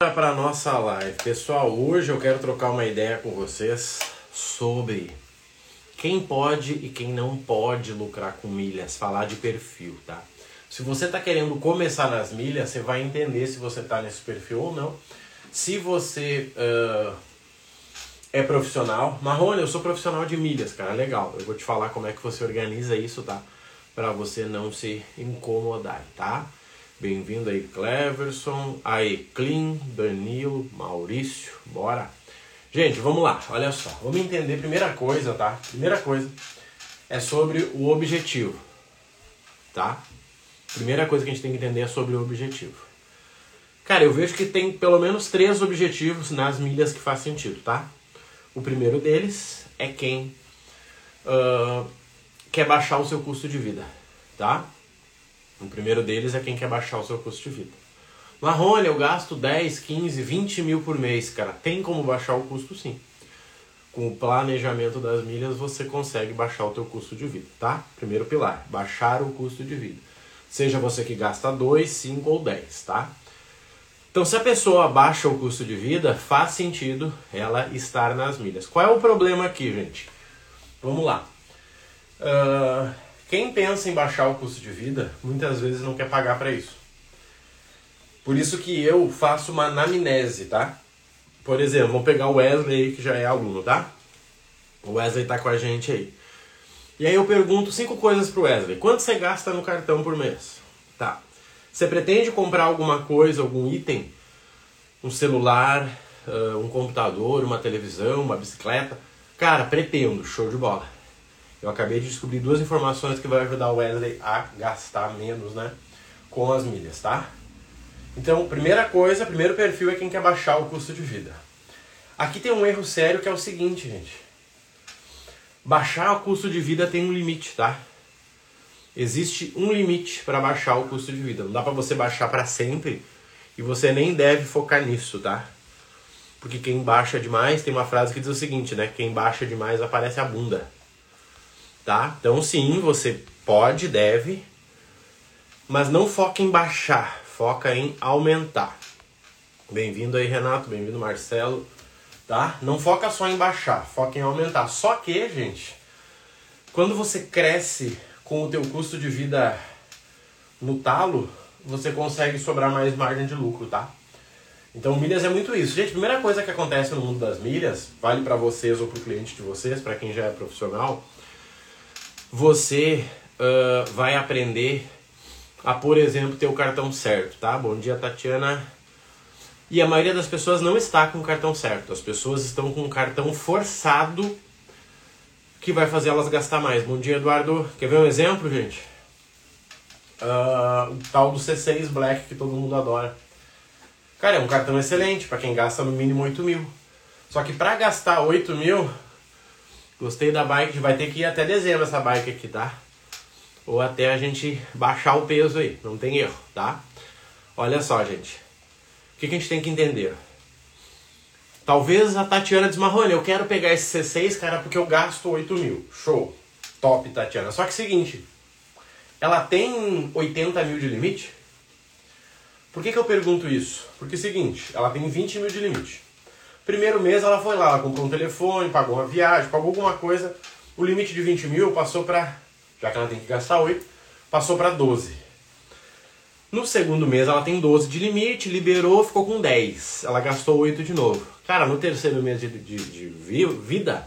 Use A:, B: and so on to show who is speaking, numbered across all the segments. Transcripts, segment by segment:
A: para nossa live. Pessoal, hoje eu quero trocar uma ideia com vocês sobre quem pode e quem não pode lucrar com milhas, falar de perfil, tá? Se você está querendo começar nas milhas, você vai entender se você está nesse perfil ou não. Se você uh, é profissional, Marrone, eu sou profissional de milhas, cara, legal. Eu vou te falar como é que você organiza isso, tá? Para você não se incomodar, tá? Bem-vindo aí, Cleverson, aí, Clean, Danilo, Maurício, bora. Gente, vamos lá, olha só, vamos entender primeira coisa, tá? Primeira coisa é sobre o objetivo, tá? Primeira coisa que a gente tem que entender é sobre o objetivo. Cara, eu vejo que tem pelo menos três objetivos nas milhas que faz sentido, tá? O primeiro deles é quem uh, quer baixar o seu custo de vida, tá? O primeiro deles é quem quer baixar o seu custo de vida. Marrone, eu gasto 10, 15, 20 mil por mês, cara. Tem como baixar o custo sim. Com o planejamento das milhas você consegue baixar o teu custo de vida, tá? Primeiro pilar, baixar o custo de vida. Seja você que gasta 2, 5 ou 10, tá? Então, se a pessoa baixa o custo de vida, faz sentido ela estar nas milhas. Qual é o problema aqui, gente? Vamos lá. Uh, quem pensa em baixar o custo de vida, muitas vezes não quer pagar para isso. Por isso que eu faço uma anamnese, tá? Por exemplo, vamos pegar o Wesley que já é aluno, tá? O Wesley tá com a gente aí. E aí eu pergunto cinco coisas pro Wesley. Quanto você gasta no cartão por mês? Tá. Você pretende comprar alguma coisa, algum item? Um celular, um computador, uma televisão, uma bicicleta? Cara, pretendo. Show de bola. Eu acabei de descobrir duas informações que vai ajudar o Wesley a gastar menos, né? Com as milhas, tá? Então, primeira coisa, primeiro perfil é quem quer baixar o custo de vida. Aqui tem um erro sério que é o seguinte, gente. Baixar o custo de vida tem um limite, tá? Existe um limite para baixar o custo de vida. Não dá para você baixar para sempre e você nem deve focar nisso, tá? Porque quem baixa demais, tem uma frase que diz o seguinte, né? Quem baixa demais aparece a bunda tá? Então sim, você pode, deve, mas não foca em baixar, foca em aumentar. Bem-vindo aí, Renato, bem-vindo, Marcelo, tá? Não foca só em baixar, foca em aumentar. Só que, gente, quando você cresce com o teu custo de vida no talo, você consegue sobrar mais margem de lucro, tá? Então, milhas é muito isso. Gente, primeira coisa que acontece no mundo das milhas, vale para vocês ou para o cliente de vocês, para quem já é profissional, você uh, vai aprender a, por exemplo, ter o cartão certo, tá? Bom dia, Tatiana. E a maioria das pessoas não está com o cartão certo. As pessoas estão com um cartão forçado que vai fazer elas gastar mais. Bom dia, Eduardo. Quer ver um exemplo, gente? Uh, o tal do C6 Black que todo mundo adora. Cara, é um cartão excelente para quem gasta no mínimo 8 mil. Só que para gastar 8 mil, Gostei da bike, vai ter que ir até dezembro essa bike aqui, tá? Ou até a gente baixar o peso aí, não tem erro, tá? Olha só, gente. O que, que a gente tem que entender? Talvez a Tatiana desmarrone, eu quero pegar esse C6, cara, porque eu gasto 8 mil. Show. Top, Tatiana. Só que é seguinte, ela tem 80 mil de limite? Por que, que eu pergunto isso? Porque é seguinte, ela tem 20 mil de limite. Primeiro mês ela foi lá, ela comprou um telefone, pagou uma viagem, pagou alguma coisa. O limite de 20 mil passou para, já que ela tem que gastar 8, passou para 12. No segundo mês ela tem 12 de limite, liberou, ficou com 10. Ela gastou 8 de novo. Cara, no terceiro mês de, de, de vida,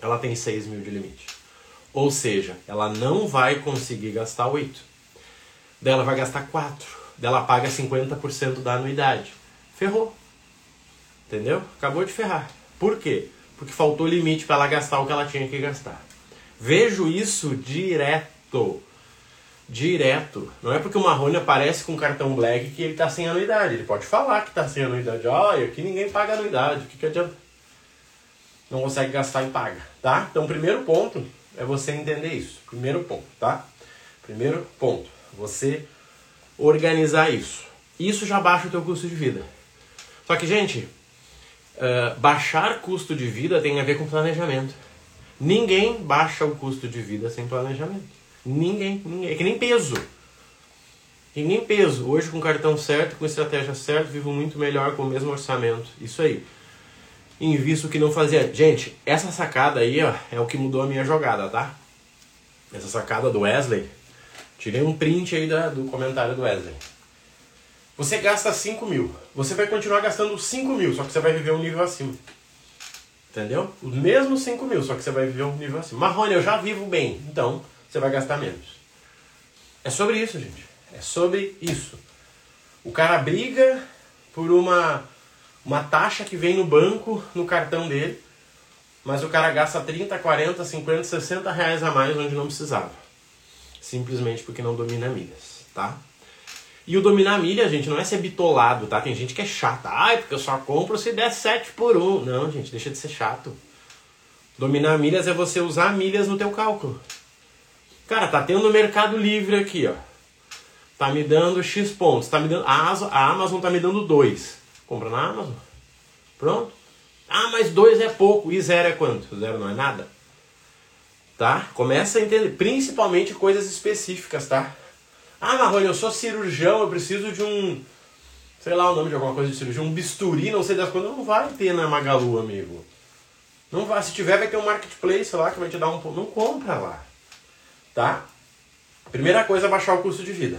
A: ela tem 6 mil de limite. Ou seja, ela não vai conseguir gastar 8. Dela vai gastar 4. Dela paga 50% da anuidade. Ferrou. Entendeu? Acabou de ferrar. Por quê? Porque faltou limite para ela gastar o que ela tinha que gastar. Vejo isso direto. Direto. Não é porque o Marrone aparece com cartão black que ele está sem anuidade. Ele pode falar que está sem anuidade. Olha, aqui ninguém paga anuidade. O que, que adianta? Não consegue gastar e paga. Tá? Então, primeiro ponto é você entender isso. Primeiro ponto, tá? Primeiro ponto. Você organizar isso. Isso já baixa o teu custo de vida. Só que, gente, Uh, baixar custo de vida tem a ver com planejamento. Ninguém baixa o custo de vida sem planejamento. Ninguém, ninguém. É que nem peso. E nem peso. Hoje com cartão certo, com estratégia certa, vivo muito melhor com o mesmo orçamento. Isso aí. Invisto o que não fazia. Gente, essa sacada aí, ó, é o que mudou a minha jogada, tá? Essa sacada do Wesley. Tirei um print aí da, do comentário do Wesley. Você gasta 5 mil. Você vai continuar gastando 5 mil, só que você vai viver um nível acima. Entendeu? Os mesmos 5 mil, só que você vai viver um nível acima. Marrone, eu já vivo bem. Então, você vai gastar menos. É sobre isso, gente. É sobre isso. O cara briga por uma, uma taxa que vem no banco, no cartão dele, mas o cara gasta 30, 40, 50, 60 reais a mais onde não precisava. Simplesmente porque não domina milhas, tá? E o dominar milha, gente, não é ser bitolado, tá? Tem gente que é chata. Ai, porque eu só compro se der 7 por 1. Não, gente, deixa de ser chato. Dominar milhas é você usar milhas no teu cálculo. Cara, tá tendo Mercado Livre aqui, ó. Tá me dando X pontos. Tá me dando, a, a Amazon tá me dando 2. Compra na Amazon. Pronto. Ah, mas 2 é pouco. E 0 é quanto? 0 não é nada. Tá? Começa a entender. Principalmente coisas específicas, tá? Ah, Marrone, eu sou cirurgião, eu preciso de um. Sei lá o nome de alguma coisa de cirurgião, um bisturi, não sei das coisas. Não vai ter na Magalu, amigo. Não vai. Se tiver, vai ter um marketplace lá que vai te dar um. Não compra lá. Tá? Primeira coisa é baixar o custo de vida.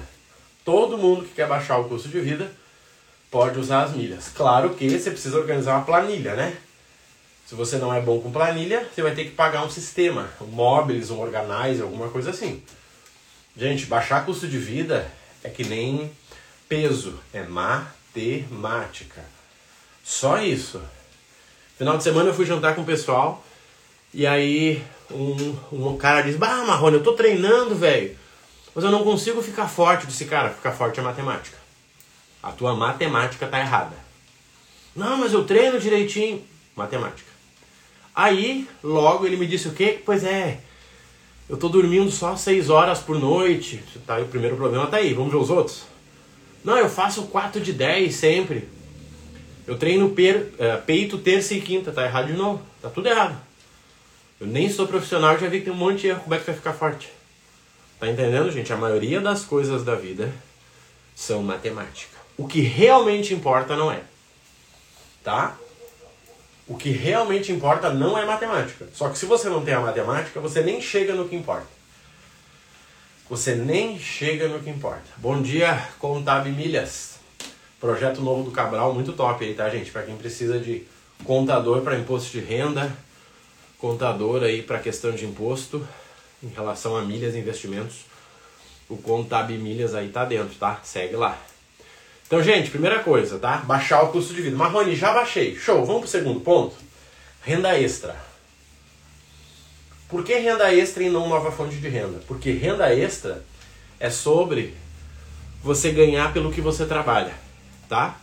A: Todo mundo que quer baixar o custo de vida pode usar as milhas. Claro que você precisa organizar uma planilha, né? Se você não é bom com planilha, você vai ter que pagar um sistema, um móveis, um organizer, alguma coisa assim. Gente, baixar custo de vida é que nem peso, é matemática. Só isso. Final de semana eu fui jantar com o pessoal e aí um, um cara diz: Bah, Marrone, eu tô treinando, velho, mas eu não consigo ficar forte. Eu disse: Cara, ficar forte é matemática. A tua matemática tá errada. Não, mas eu treino direitinho. Matemática. Aí, logo ele me disse o quê? Pois é, eu tô dormindo só 6 horas por noite. Tá, o primeiro problema tá aí. Vamos ver os outros? Não, eu faço 4 de 10 sempre. Eu treino per, é, peito terça e quinta. Tá errado de novo. Tá tudo errado. Eu nem sou profissional, já vi que tem um monte de erro. Como é que vai ficar forte? Tá entendendo, gente? A maioria das coisas da vida são matemática. O que realmente importa não é. Tá? O que realmente importa não é matemática. Só que se você não tem a matemática, você nem chega no que importa. Você nem chega no que importa. Bom dia, Contab Milhas. Projeto novo do Cabral, muito top aí, tá, gente? Para quem precisa de contador para imposto de renda, contador aí para questão de imposto em relação a milhas e investimentos. O Contab Milhas aí tá dentro, tá? Segue lá. Então, gente, primeira coisa, tá? Baixar o custo de vida. Marrone, já baixei. Show. Vamos pro segundo ponto. Renda extra. Por que renda extra e não nova fonte de renda? Porque renda extra é sobre você ganhar pelo que você trabalha, tá?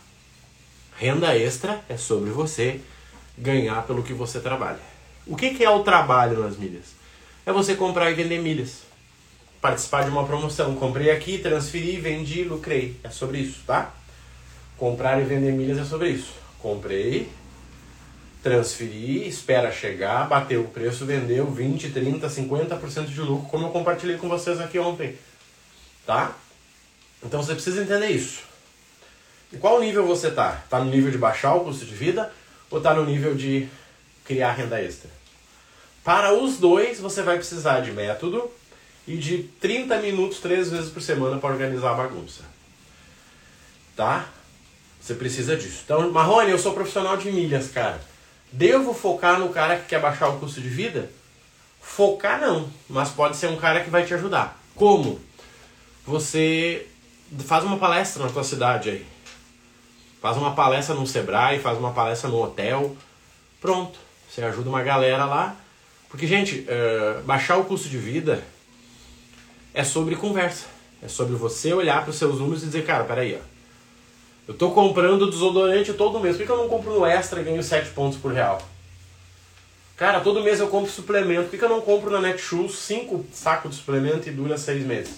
A: Renda extra é sobre você ganhar pelo que você trabalha. O que, que é o trabalho nas milhas? É você comprar e vender milhas participar de uma promoção. Comprei aqui, transferi, vendi, lucrei. É sobre isso, tá? Comprar e vender milhas é sobre isso. Comprei, transferi, espera chegar, bateu o preço, vendeu 20, 30, 50% de lucro, como eu compartilhei com vocês aqui ontem. Tá? Então você precisa entender isso. E qual nível você tá? Tá no nível de baixar o custo de vida ou tá no nível de criar renda extra? Para os dois, você vai precisar de método, e de 30 minutos três vezes por semana para organizar a bagunça. Tá? Você precisa disso. Então, Marrone, eu sou profissional de milhas, cara. Devo focar no cara que quer baixar o custo de vida? Focar não, mas pode ser um cara que vai te ajudar. Como? Você faz uma palestra na tua cidade aí. Faz uma palestra no Sebrae, faz uma palestra no hotel. Pronto. Você ajuda uma galera lá. Porque, gente, uh, baixar o custo de vida é sobre conversa. É sobre você olhar para os seus números e dizer, cara, peraí, ó. Eu tô comprando desodorante todo mês. Por que eu não compro no extra e ganho 7 pontos por real? Cara, todo mês eu compro suplemento. Por que eu não compro na Netshoes 5 sacos de suplemento e dura 6 meses?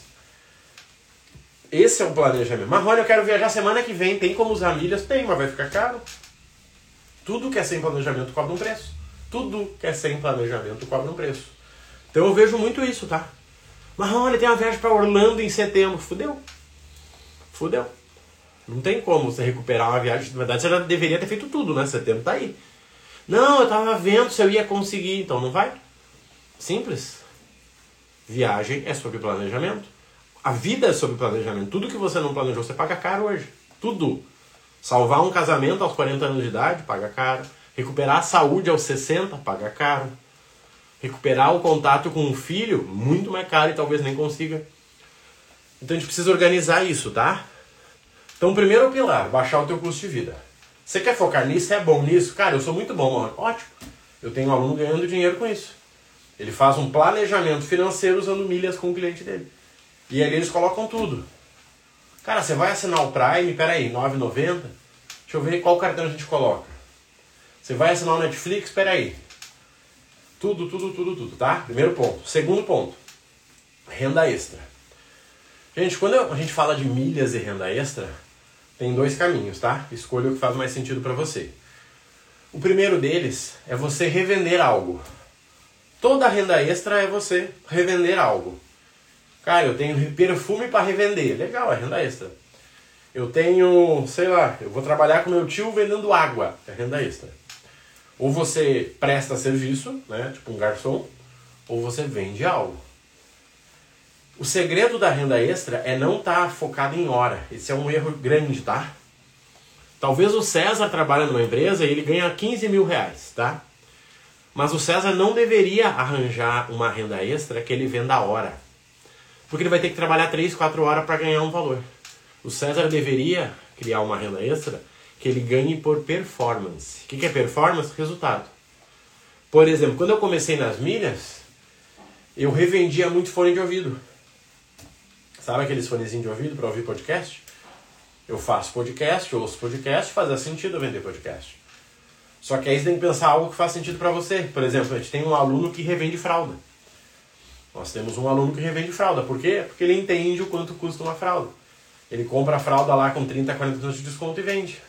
A: Esse é o planejamento. Marrone, eu quero viajar semana que vem. Tem como usar milhas? Tem, mas vai ficar caro. Tudo que é sem planejamento cobra um preço. Tudo que é sem planejamento cobra um preço. Então eu vejo muito isso, tá? Marrone, tem uma viagem para Orlando em setembro. Fudeu. fudeu. Não tem como você recuperar uma viagem. Na verdade, você já deveria ter feito tudo, né? Setembro tá aí. Não, eu tava vendo se eu ia conseguir. Então não vai. Simples. Viagem é sobre planejamento. A vida é sobre planejamento. Tudo que você não planejou, você paga caro hoje. Tudo. Salvar um casamento aos 40 anos de idade, paga caro. Recuperar a saúde aos 60, paga caro. Recuperar o contato com um filho, muito mais caro e talvez nem consiga. Então a gente precisa organizar isso, tá? Então, o primeiro pilar, baixar o teu custo de vida. Você quer focar nisso? É bom nisso? Cara, eu sou muito bom, mano. Ótimo. Eu tenho um aluno ganhando dinheiro com isso. Ele faz um planejamento financeiro usando milhas com o cliente dele. E ali eles colocam tudo. Cara, você vai assinar o Prime, peraí, 9,90? Deixa eu ver qual cartão a gente coloca. Você vai assinar o Netflix, peraí. Tudo, tudo, tudo, tudo, tá? Primeiro ponto. Segundo ponto, renda extra. Gente, quando a gente fala de milhas e renda extra, tem dois caminhos, tá? Escolha o que faz mais sentido para você. O primeiro deles é você revender algo. Toda renda extra é você revender algo. Cara, eu tenho perfume para revender. Legal, é renda extra. Eu tenho, sei lá, eu vou trabalhar com meu tio vendendo água. É renda extra. Ou você presta serviço, né, tipo um garçom, ou você vende algo. O segredo da renda extra é não estar tá focado em hora. Esse é um erro grande, tá? Talvez o César trabalhe numa empresa e ele ganha 15 mil reais, tá? Mas o César não deveria arranjar uma renda extra que ele venda a hora. Porque ele vai ter que trabalhar 3, 4 horas para ganhar um valor. O César deveria criar uma renda extra que ele ganhe por performance. O que é performance? Resultado. Por exemplo, quando eu comecei nas milhas, eu revendia muito fone de ouvido. Sabe aqueles fonezinhos de ouvido para ouvir podcast? Eu faço podcast, eu ouço podcast, faz sentido eu vender podcast. Só que aí você tem que pensar algo que faz sentido para você. Por exemplo, a gente tem um aluno que revende fralda. Nós temos um aluno que revende fralda. Por quê? Porque ele entende o quanto custa uma fralda. Ele compra a fralda lá com 30, 40% de desconto e vende.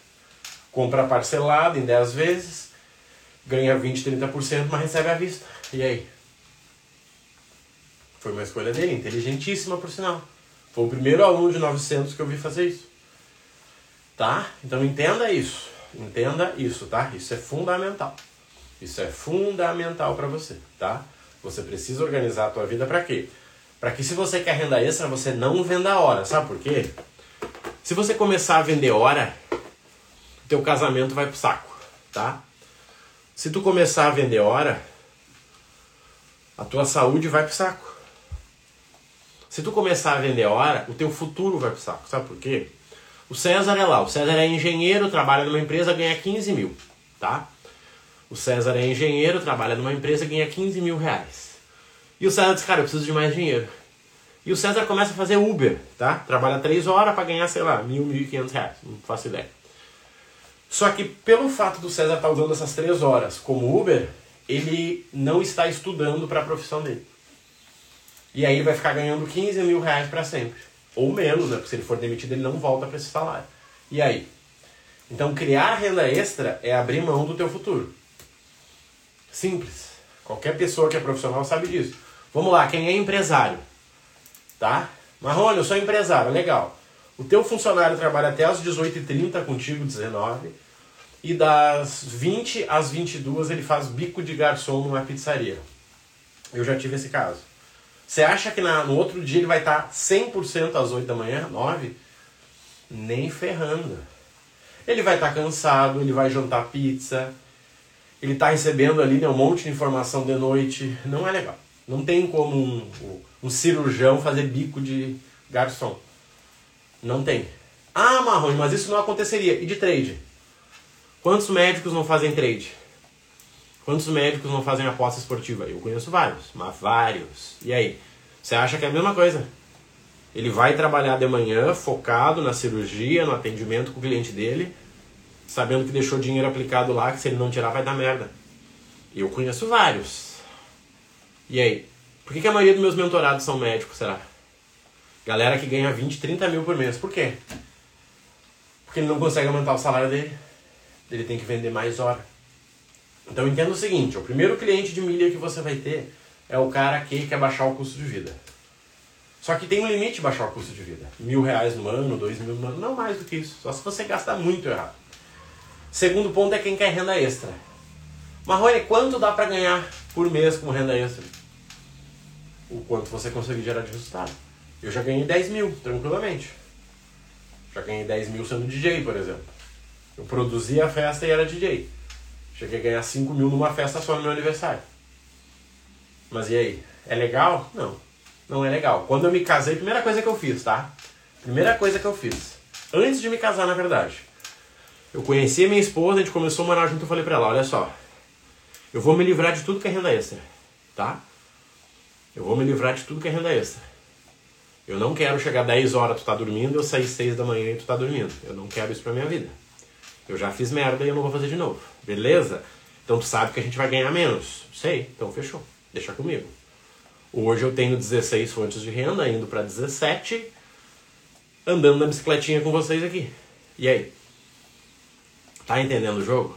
A: Compra parcelado em 10 vezes, ganha 20, 30%, mas recebe à vista. E aí? Foi uma escolha dele, inteligentíssima por sinal. Foi o primeiro aluno de 900 que eu vi fazer isso. Tá? Então entenda isso. Entenda isso, tá? Isso é fundamental. Isso é fundamental para você, tá? Você precisa organizar a tua vida para quê? Para que se você quer renda extra, você não venda hora. Sabe por quê? Se você começar a vender hora, teu casamento vai pro saco, tá? Se tu começar a vender hora, a tua saúde vai pro saco. Se tu começar a vender hora, o teu futuro vai pro saco. Sabe por quê? O César é lá. O César é engenheiro, trabalha numa empresa, ganha 15 mil, tá? O César é engenheiro, trabalha numa empresa, ganha 15 mil reais. E o César diz, cara, eu preciso de mais dinheiro. E o César começa a fazer Uber, tá? Trabalha 3 horas para ganhar, sei lá, mil, mil e quinhentos reais. Não faço ideia. Só que pelo fato do César estar tá usando essas 3 horas como Uber, ele não está estudando para a profissão dele. E aí ele vai ficar ganhando 15 mil reais para sempre. Ou menos, né? Porque se ele for demitido, ele não volta para esse salário. E aí? Então, criar renda extra é abrir mão do teu futuro. Simples. Qualquer pessoa que é profissional sabe disso. Vamos lá, quem é empresário? Tá? Marrone, eu sou empresário, legal. O teu funcionário trabalha até as 18h30 contigo, 19 e das 20 às 22 ele faz bico de garçom numa pizzaria. Eu já tive esse caso. Você acha que na, no outro dia ele vai estar 100% às 8 da manhã, 9? Nem ferrando. Ele vai estar cansado, ele vai jantar pizza, ele está recebendo ali né, um monte de informação de noite. Não é legal. Não tem como um, um cirurgião fazer bico de garçom. Não tem. Ah, Marrone, mas isso não aconteceria. E de trade? Quantos médicos não fazem trade? Quantos médicos não fazem aposta esportiva? Eu conheço vários, mas vários. E aí? Você acha que é a mesma coisa? Ele vai trabalhar de manhã focado na cirurgia, no atendimento com o cliente dele, sabendo que deixou dinheiro aplicado lá, que se ele não tirar vai dar merda. Eu conheço vários. E aí? Por que, que a maioria dos meus mentorados são médicos, será? Galera que ganha 20, 30 mil por mês. Por quê? Porque ele não consegue aumentar o salário dele. Ele tem que vender mais hora. Então entenda o seguinte, o primeiro cliente de milha que você vai ter é o cara que quer baixar o custo de vida. Só que tem um limite baixar o custo de vida. Mil reais no ano, dois mil no ano, não mais do que isso. Só se você gastar muito errado. Segundo ponto é quem quer renda extra. Marrone, quanto dá para ganhar por mês com renda extra? O quanto você conseguir gerar de resultado. Eu já ganhei 10 mil, tranquilamente. Já ganhei 10 mil sendo DJ, por exemplo. Eu produzia a festa e era DJ. Cheguei a ganhar 5 mil numa festa só no meu aniversário. Mas e aí? É legal? Não não é legal. Quando eu me casei, primeira coisa que eu fiz, tá? Primeira coisa que eu fiz. Antes de me casar, na verdade. Eu conheci a minha esposa, a gente começou a morar junto, eu falei pra ela, olha só. Eu vou me livrar de tudo que é renda extra, tá? Eu vou me livrar de tudo que é renda extra. Eu não quero chegar 10 horas, tu tá dormindo, eu sair 6 da manhã e tu tá dormindo. Eu não quero isso pra minha vida. Eu já fiz merda e eu não vou fazer de novo. Beleza? Então tu sabe que a gente vai ganhar menos. Sei, então fechou. Deixa comigo. Hoje eu tenho 16 fontes de renda, indo para 17, andando na bicicletinha com vocês aqui. E aí? Tá entendendo o jogo?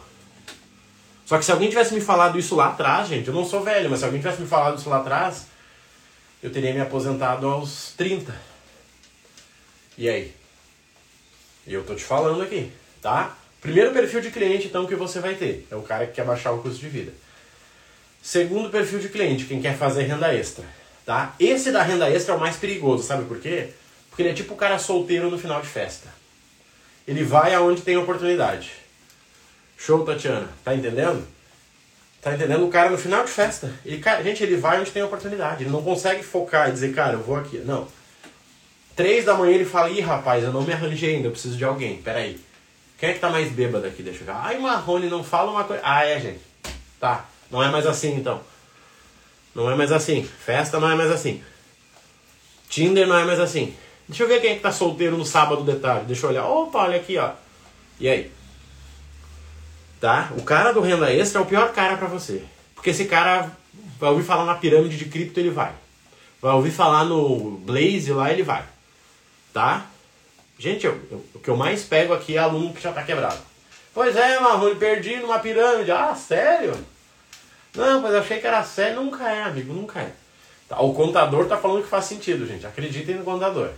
A: Só que se alguém tivesse me falado isso lá atrás, gente, eu não sou velho, mas se alguém tivesse me falado isso lá atrás, eu teria me aposentado aos 30. E aí? Eu tô te falando aqui, tá? Primeiro perfil de cliente, então, que você vai ter. É o cara que quer baixar o custo de vida. Segundo perfil de cliente, quem quer fazer renda extra. Tá? Esse da renda extra é o mais perigoso, sabe por quê? Porque ele é tipo o cara solteiro no final de festa. Ele vai aonde tem oportunidade. Show, Tatiana. Tá entendendo? Tá entendendo? O cara no final de festa. Ele, cara, gente, ele vai onde tem oportunidade. Ele não consegue focar e dizer, cara, eu vou aqui. Não. Três da manhã ele fala, ih, rapaz, eu não me arranjei ainda, eu preciso de alguém. Peraí. Quem é que tá mais bêbado aqui? Deixa eu ver. Ai, Marrone, não fala uma coisa. Ah, é, gente. Tá. Não é mais assim então. Não é mais assim. Festa não é mais assim. Tinder não é mais assim. Deixa eu ver quem é que tá solteiro no sábado de tarde. Deixa eu olhar. Opa, olha aqui, ó. E aí? Tá? O cara do renda extra é o pior cara para você. Porque esse cara vai ouvir falar na pirâmide de cripto, ele vai. Vai ouvir falar no Blaze lá, ele vai. Tá? Gente, eu, eu, o que eu mais pego aqui é aluno que já tá quebrado. Pois é, Marrone, perdi numa pirâmide. Ah, sério? Não, mas achei que era sério. Nunca é, amigo, nunca é. Tá, o contador tá falando que faz sentido, gente. Acreditem no contador.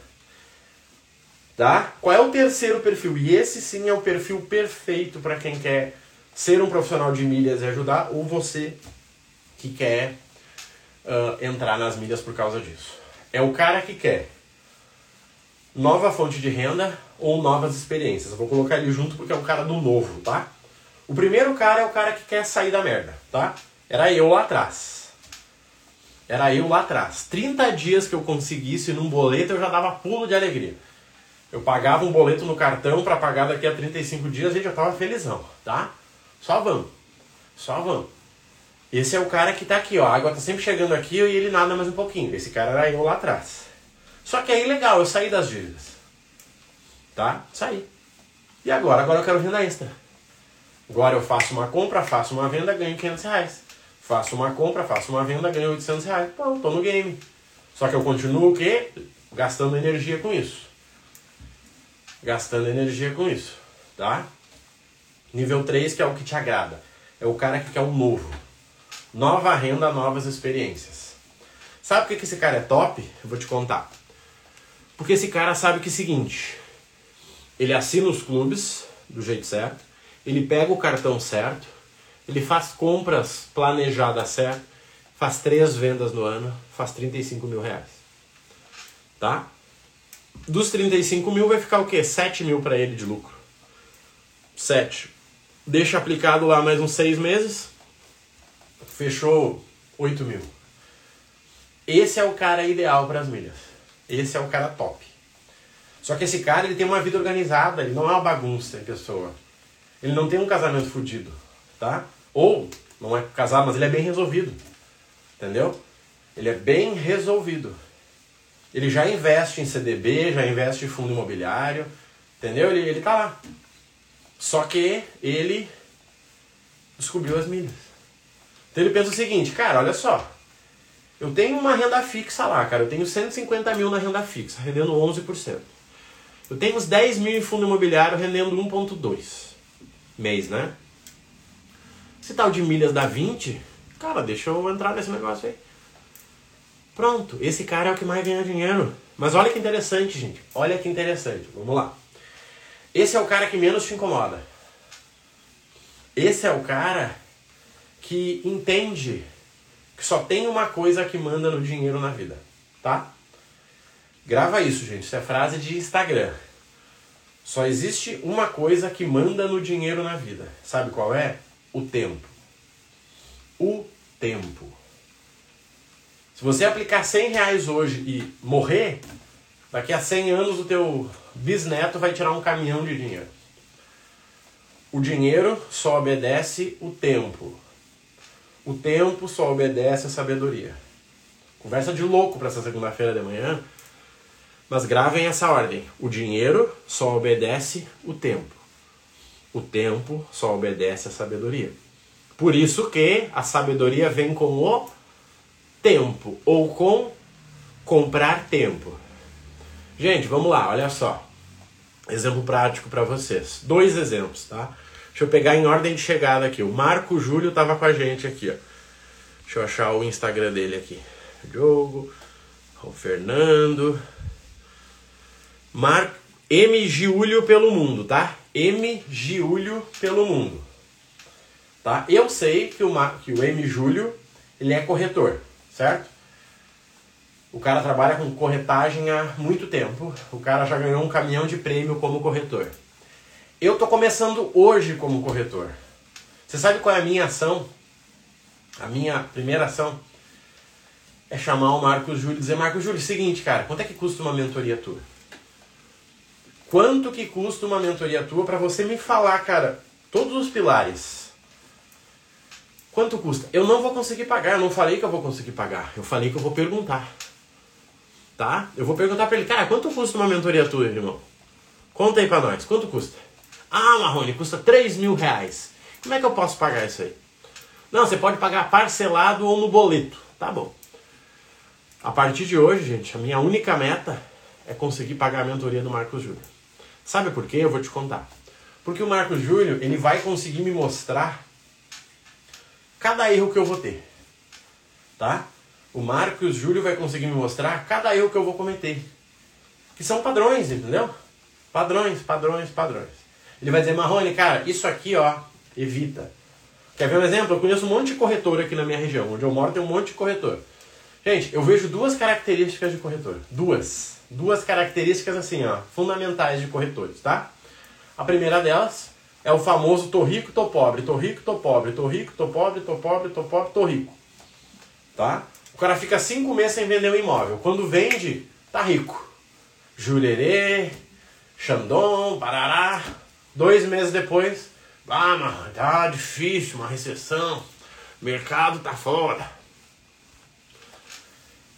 A: Tá? Qual é o terceiro perfil? E esse sim é o perfil perfeito para quem quer ser um profissional de milhas e ajudar, ou você que quer uh, entrar nas milhas por causa disso. É o cara que quer nova fonte de renda ou novas experiências. Eu vou colocar ele junto porque é o cara do novo, tá? O primeiro cara é o cara que quer sair da merda, tá? Era eu lá atrás. Era eu lá atrás. 30 dias que eu conseguisse num boleto, eu já dava pulo de alegria. Eu pagava um boleto no cartão para pagar daqui a 35 dias e já tava felizão, tá? Só vamos. Só vamos. Esse é o cara que tá aqui, ó. A água tá sempre chegando aqui e ele nada mais um pouquinho. Esse cara era eu lá atrás. Só que aí legal, eu saí das dívidas. Tá? Saí. E agora? Agora eu quero renda extra. Agora eu faço uma compra, faço uma venda, ganho 500 reais. Faço uma compra, faço uma venda, ganho 800 reais. Pô, tô no game. Só que eu continuo o quê? Gastando energia com isso. Gastando energia com isso, tá? Nível 3, que é o que te agrada. É o cara que quer o novo. Nova renda, novas experiências. Sabe por que esse cara é top? Eu vou te contar. Porque esse cara sabe que é o seguinte: ele assina os clubes do jeito certo, ele pega o cartão certo, ele faz compras planejadas certo, faz três vendas no ano, faz 35 mil reais. Tá? Dos 35 mil vai ficar o quê? 7 mil para ele de lucro. 7. Deixa aplicado lá mais uns 6 meses. Fechou 8 mil. Esse é o cara ideal para as milhas. Esse é o cara top. Só que esse cara ele tem uma vida organizada, ele não é uma bagunça em pessoa. Ele não tem um casamento fodido, tá? Ou, não é casar, mas ele é bem resolvido. Entendeu? Ele é bem resolvido. Ele já investe em CDB, já investe em fundo imobiliário, entendeu? Ele, ele tá lá. Só que ele descobriu as milhas. Então ele pensa o seguinte, cara, olha só. Eu tenho uma renda fixa lá, cara. Eu tenho 150 mil na renda fixa, rendendo 11%. Eu tenho uns 10 mil em fundo imobiliário, rendendo 1,2 mês, né? Se tal de milhas dá 20, cara, deixa eu entrar nesse negócio aí. Pronto, esse cara é o que mais ganha dinheiro. Mas olha que interessante, gente. Olha que interessante. Vamos lá. Esse é o cara que menos te incomoda. Esse é o cara que entende que só tem uma coisa que manda no dinheiro na vida, tá? Grava isso, gente. Isso é frase de Instagram. Só existe uma coisa que manda no dinheiro na vida. Sabe qual é? O tempo. O tempo. Se você aplicar 100 reais hoje e morrer, daqui a 100 anos o teu bisneto vai tirar um caminhão de dinheiro. O dinheiro só obedece o tempo. O tempo só obedece a sabedoria. Conversa de louco para essa segunda-feira de manhã, mas gravem essa ordem. O dinheiro só obedece o tempo. O tempo só obedece a sabedoria. Por isso que a sabedoria vem com o tempo ou com comprar tempo. Gente, vamos lá, olha só. Exemplo prático para vocês. Dois exemplos, tá? Deixa eu pegar em ordem de chegada aqui. O Marco Júlio tava com a gente aqui, ó. Deixa eu achar o Instagram dele aqui. Diogo, o Fernando. Mar... M. Giulio pelo mundo, tá? M. Giulio pelo mundo. Tá? Eu sei que o, Mar... que o M. Júlio ele é corretor, certo? O cara trabalha com corretagem há muito tempo. O cara já ganhou um caminhão de prêmio como corretor. Eu tô começando hoje como corretor. Você sabe qual é a minha ação? A minha primeira ação é chamar o Marcos Júlio e dizer: Marcos Júlio, seguinte, cara, quanto é que custa uma mentoria tua? Quanto que custa uma mentoria tua para você me falar, cara, todos os pilares? Quanto custa? Eu não vou conseguir pagar, eu não falei que eu vou conseguir pagar, eu falei que eu vou perguntar. Tá? Eu vou perguntar para ele, cara, quanto custa uma mentoria tua, irmão? Conta aí para nós, quanto custa? Ah, Marrone, custa 3 mil reais. Como é que eu posso pagar isso aí? Não, você pode pagar parcelado ou no boleto. Tá bom. A partir de hoje, gente, a minha única meta é conseguir pagar a mentoria do Marcos Júlio. Sabe por quê? Eu vou te contar. Porque o Marcos Júlio, ele vai conseguir me mostrar cada erro que eu vou ter. Tá? O Marcos Júlio vai conseguir me mostrar cada erro que eu vou cometer. Que são padrões, entendeu? Padrões, padrões, padrões. Ele vai dizer, Marrone, cara, isso aqui, ó, evita. Quer ver um exemplo? Eu conheço um monte de corretor aqui na minha região. Onde eu moro tem um monte de corretor. Gente, eu vejo duas características de corretor. Duas. Duas características, assim, ó, fundamentais de corretores, tá? A primeira delas é o famoso tô rico, tô pobre, tô rico, tô pobre, tô rico, tô pobre, tô pobre, tô pobre, tô rico. Tá? Cara fica cinco meses sem vender um imóvel. Quando vende, tá rico. Jurerê, Xandão, Parará. Dois meses depois, ah, mano, tá difícil, uma recessão, mercado tá foda.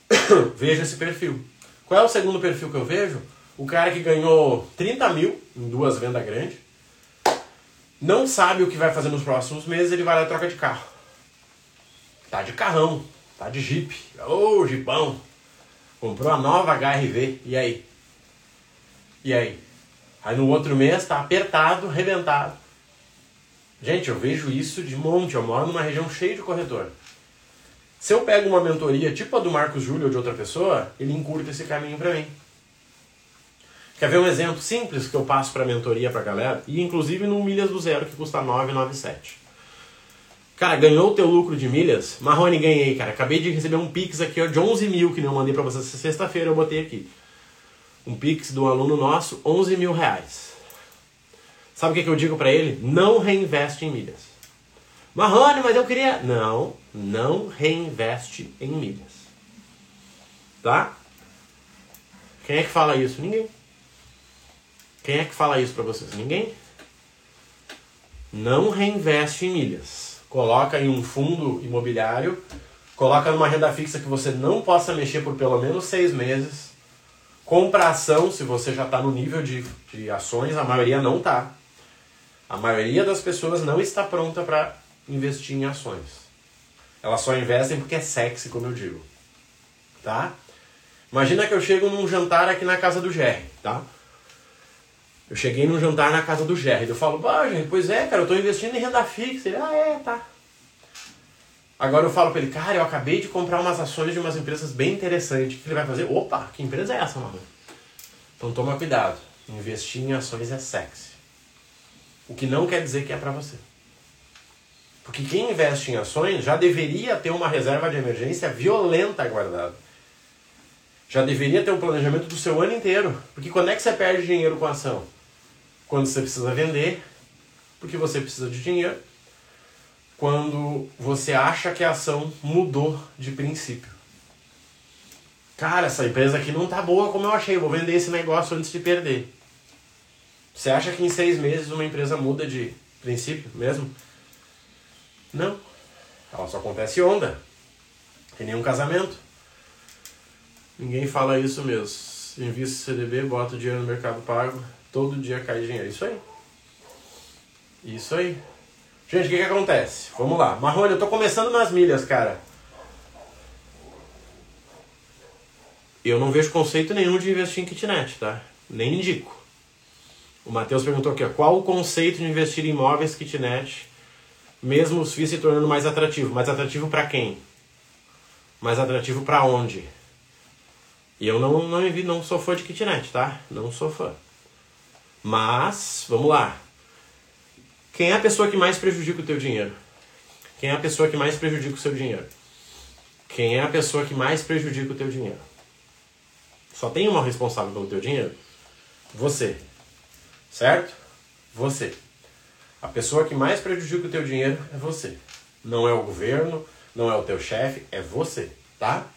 A: Veja esse perfil. Qual é o segundo perfil que eu vejo? O cara que ganhou 30 mil em duas vendas grandes, não sabe o que vai fazer nos próximos meses, ele vai lá e troca de carro. Tá de carrão, tá de Jeep. Ô, oh, Jeepão. Comprou a nova HRV. E aí? E aí? Aí no outro mês tá apertado, arrebentado. Gente, eu vejo isso de monte. Eu moro numa região cheia de corretor. Se eu pego uma mentoria tipo a do Marcos Júlio ou de outra pessoa, ele encurta esse caminho para mim. Quer ver um exemplo simples que eu passo para mentoria para galera? E inclusive no Milhas do Zero, que custa 997. Cara, ganhou o teu lucro de milhas? Marrone, ganhei, cara. Acabei de receber um Pix aqui de 11 mil que eu mandei para vocês sexta-feira, eu botei aqui um Pix do aluno nosso, 11 mil reais. Sabe o que, que eu digo para ele? Não reinveste em milhas. Marrone, mas eu queria. Não, não reinveste em milhas. Tá? Quem é que fala isso? Ninguém. Quem é que fala isso para vocês? Ninguém. Não reinveste em milhas. Coloca em um fundo imobiliário, coloca numa renda fixa que você não possa mexer por pelo menos seis meses Compra ação, se você já está no nível de, de ações, a maioria não está. A maioria das pessoas não está pronta para investir em ações. Elas só investem porque é sexy, como eu digo. Tá? Imagina que eu chego num jantar aqui na casa do Jerry, tá? Eu cheguei num jantar na casa do Jerry. Eu falo, bah, Jerry, pois é, cara, eu estou investindo em renda fixa. Ele, ah, é, tá. Agora eu falo para ele, cara, eu acabei de comprar umas ações de umas empresas bem interessantes. O que ele vai fazer? Opa, que empresa é essa, mano? Então toma cuidado. Investir em ações é sexy. O que não quer dizer que é para você. Porque quem investe em ações já deveria ter uma reserva de emergência violenta guardada. Já deveria ter um planejamento do seu ano inteiro. Porque quando é que você perde dinheiro com ação? Quando você precisa vender, porque você precisa de dinheiro. Quando você acha que a ação mudou de princípio. Cara, essa empresa aqui não tá boa como eu achei, vou vender esse negócio antes de perder. Você acha que em seis meses uma empresa muda de princípio mesmo? Não. Ela só acontece onda. Tem nenhum casamento. Ninguém fala isso mesmo. Invista CDB, bota o dinheiro no mercado pago, todo dia cai dinheiro. Isso aí. Isso aí. Gente, o que, que acontece? Vamos lá. Marrone, eu tô começando nas milhas, cara. Eu não vejo conceito nenhum de investir em kitnet, tá? Nem indico. O Matheus perguntou aqui, ó, qual o conceito de investir em imóveis kitnet, mesmo os FIIs se tornando mais atrativo? Mais atrativo para quem? Mais atrativo para onde? E eu não, não, não sou fã de kitnet, tá? Não sou fã. Mas, vamos lá. Quem é a pessoa que mais prejudica o teu dinheiro? Quem é a pessoa que mais prejudica o seu dinheiro? Quem é a pessoa que mais prejudica o teu dinheiro? Só tem uma responsável pelo teu dinheiro? Você. Certo? Você. A pessoa que mais prejudica o teu dinheiro é você. Não é o governo, não é o teu chefe, é você, tá?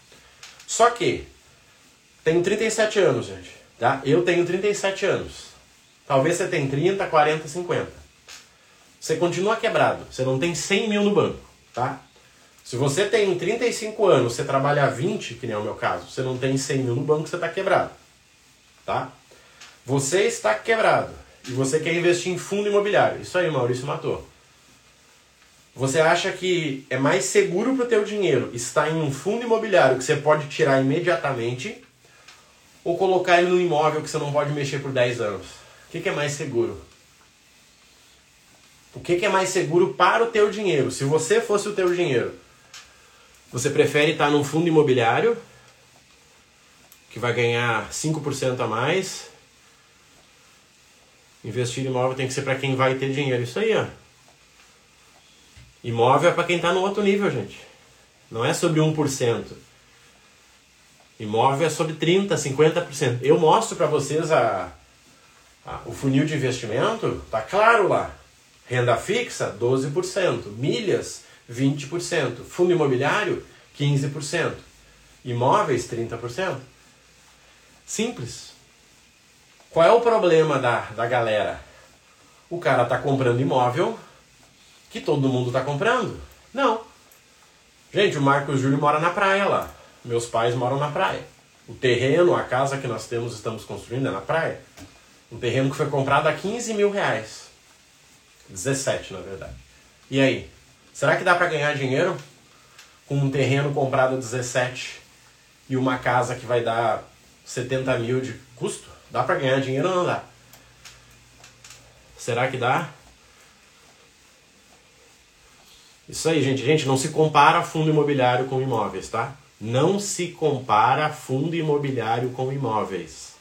A: Só que tenho 37 anos, gente, tá? Eu tenho 37 anos. Talvez você tenha 30, 40, 50. Você continua quebrado. Você não tem 100 mil no banco, tá? Se você tem 35 anos, você trabalha 20, que nem é o meu caso, você não tem 100 mil no banco, você está quebrado, tá? Você está quebrado e você quer investir em fundo imobiliário. Isso aí, Maurício matou. Você acha que é mais seguro para o teu dinheiro estar em um fundo imobiliário que você pode tirar imediatamente ou colocar ele no imóvel que você não pode mexer por 10 anos? O que, que é mais seguro? O que, que é mais seguro para o teu dinheiro? Se você fosse o teu dinheiro, você prefere estar num fundo imobiliário que vai ganhar 5% a mais Investir em imóvel tem que ser para quem vai ter dinheiro. Isso aí, ó. Imóvel é para quem está no outro nível, gente. Não é sobre 1%. Imóvel é sobre 30%, 50%. Eu mostro para vocês a, a, o funil de investimento, tá claro lá. Renda fixa, 12%. Milhas, 20%. Fundo imobiliário, 15%. Imóveis, 30%. Simples. Qual é o problema da, da galera? O cara tá comprando imóvel que todo mundo tá comprando? Não. Gente, o Marcos Júlio mora na praia lá. Meus pais moram na praia. O terreno, a casa que nós temos, estamos construindo é na praia. Um terreno que foi comprado a 15 mil reais. 17, na verdade. E aí? Será que dá para ganhar dinheiro com um terreno comprado a 17 e uma casa que vai dar 70 mil de custo? Dá para ganhar dinheiro ou não dá? Será que dá? Isso aí, gente. Gente, não se compara fundo imobiliário com imóveis, tá? Não se compara fundo imobiliário com imóveis.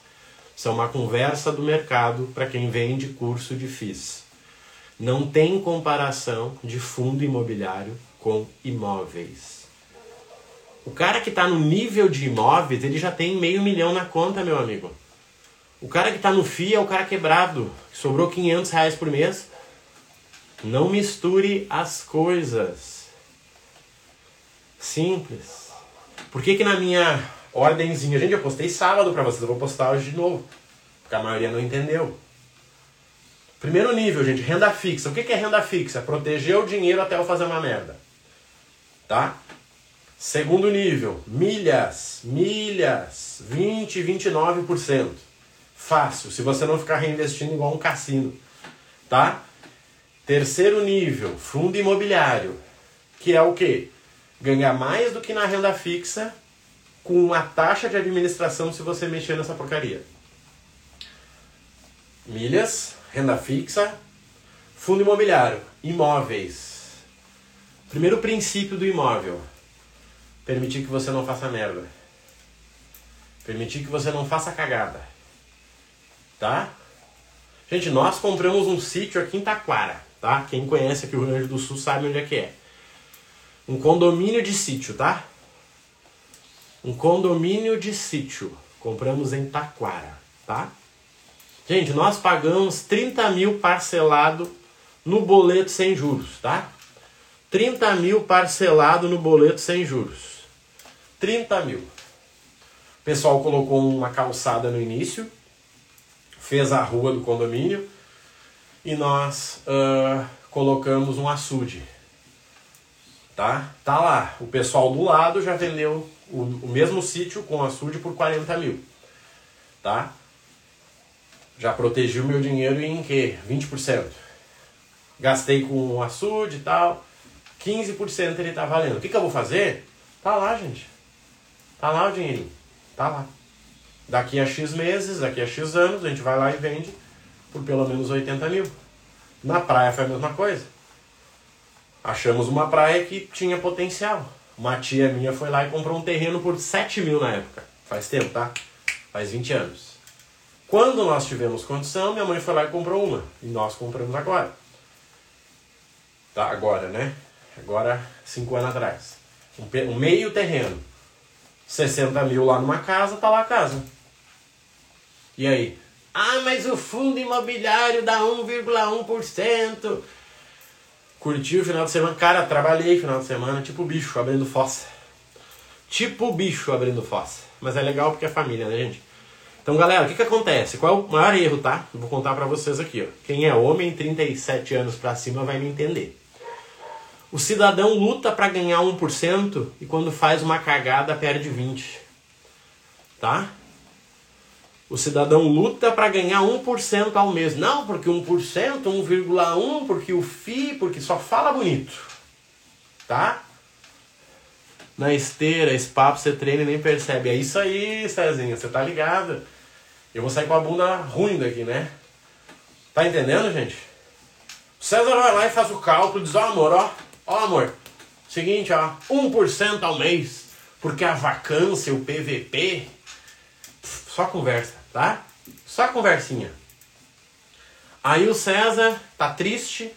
A: Isso é uma conversa do mercado para quem vende curso de FIIs. Não tem comparação de fundo imobiliário com imóveis. O cara que está no nível de imóveis, ele já tem meio milhão na conta, meu amigo. O cara que está no FII é o cara quebrado, que sobrou 500 reais por mês. Não misture as coisas. Simples. Por que, que na minha ordenzinha, gente, eu postei sábado para vocês, eu vou postar hoje de novo, porque a maioria não entendeu. Primeiro nível, gente, renda fixa. O que, é renda fixa? Proteger o dinheiro até eu fazer uma merda. Tá? Segundo nível, milhas. Milhas. 20, 29%. Fácil, se você não ficar reinvestindo igual um cassino, tá? Terceiro nível, fundo imobiliário, que é o que? Ganhar mais do que na renda fixa com uma taxa de administração se você mexer nessa porcaria. Milhas, renda fixa, fundo imobiliário, imóveis. Primeiro princípio do imóvel: permitir que você não faça merda. Permitir que você não faça cagada. Tá? Gente, nós compramos um sítio aqui em Taquara, tá? Quem conhece aqui o Rio Grande do Sul sabe onde é que é. Um condomínio de sítio, tá? Um condomínio de sítio. Compramos em Taquara, tá? Gente, nós pagamos 30 mil parcelado no boleto sem juros, tá? 30 mil parcelado no boleto sem juros. 30 mil. O pessoal colocou uma calçada no início, fez a rua do condomínio e nós uh, colocamos um açude. Tá? Tá lá. O pessoal do lado já vendeu o, o mesmo sítio com açude por 40 mil. Tá? Já protegi o meu dinheiro em que? 20%. Gastei com açude e tal. 15% ele tá valendo. O que, que eu vou fazer? Tá lá, gente. Tá lá o dinheirinho. Tá lá. Daqui a X meses, daqui a X anos, a gente vai lá e vende por pelo menos 80 mil. Na praia foi a mesma coisa. Achamos uma praia que tinha potencial. Uma tia minha foi lá e comprou um terreno por 7 mil na época. Faz tempo, tá? Faz 20 anos. Quando nós tivemos condição, minha mãe foi lá e comprou uma. E nós compramos agora. Tá, agora, né? Agora, 5 anos atrás. Um, um meio terreno. 60 mil lá numa casa, tá lá a casa. E aí? Ah, mas o fundo imobiliário dá 1,1%. Curti o final de semana. Cara, trabalhei final de semana, tipo bicho, abrindo fossa. Tipo bicho abrindo fossa. Mas é legal porque é família, né, gente? Então, galera, o que, que acontece? Qual é o maior erro, tá? vou contar para vocês aqui, ó. Quem é homem, 37 anos para cima, vai me entender. O cidadão luta para ganhar 1% e quando faz uma cagada perde 20%. Tá? O cidadão luta para ganhar 1% ao mês. Não, porque 1%, 1,1%, porque o FI, porque só fala bonito. Tá? Na esteira, esse papo você treina e nem percebe. É isso aí, Cezinha, você tá ligado? Eu vou sair com a bunda ruim daqui, né? Tá entendendo, gente? O César vai lá e faz o cálculo diz, ó oh, amor, ó, ó amor, seguinte, ó, 1% ao mês, porque a vacância, o PVP, só conversa, tá? Só conversinha. Aí o César tá triste,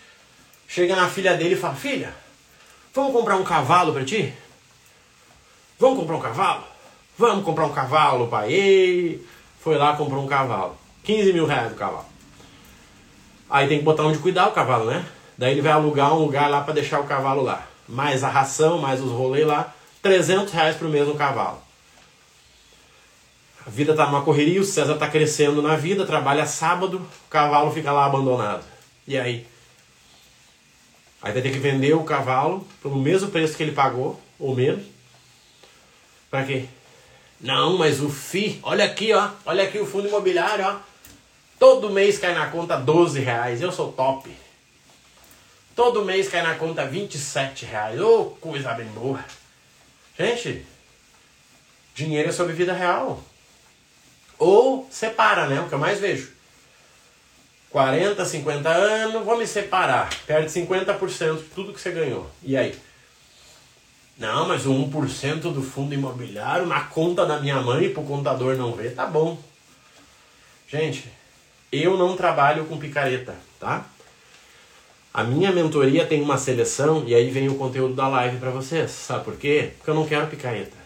A: chega na filha dele e fala: Filha, vamos comprar um cavalo para ti? Vamos comprar um cavalo? Vamos comprar um cavalo, pai. Foi lá comprou um cavalo. 15 mil reais o cavalo. Aí tem que botar onde cuidar o cavalo, né? Daí ele vai alugar um lugar lá para deixar o cavalo lá. Mais a ração, mais os rolês lá. 300 reais por mês no cavalo. A vida tá numa correria, o César tá crescendo na vida, trabalha sábado, o cavalo fica lá abandonado. E aí? Aí vai ter que vender o cavalo pelo mesmo preço que ele pagou, ou menos. Pra quê? Não, mas o FI, olha aqui, ó. Olha aqui o fundo imobiliário, ó. Todo mês cai na conta 12 reais. Eu sou top. Todo mês cai na conta 27 reais. Ô, oh, coisa bem boa. Gente, dinheiro é sobre vida real. Ou separa, né? O que eu mais vejo. 40, 50 anos, vou me separar. Perde 50% de tudo que você ganhou. E aí? Não, mas o 1% do fundo imobiliário na conta da minha mãe pro contador não ver, tá bom. Gente, eu não trabalho com picareta, tá? A minha mentoria tem uma seleção e aí vem o conteúdo da live para vocês. Sabe por quê? Porque eu não quero picareta.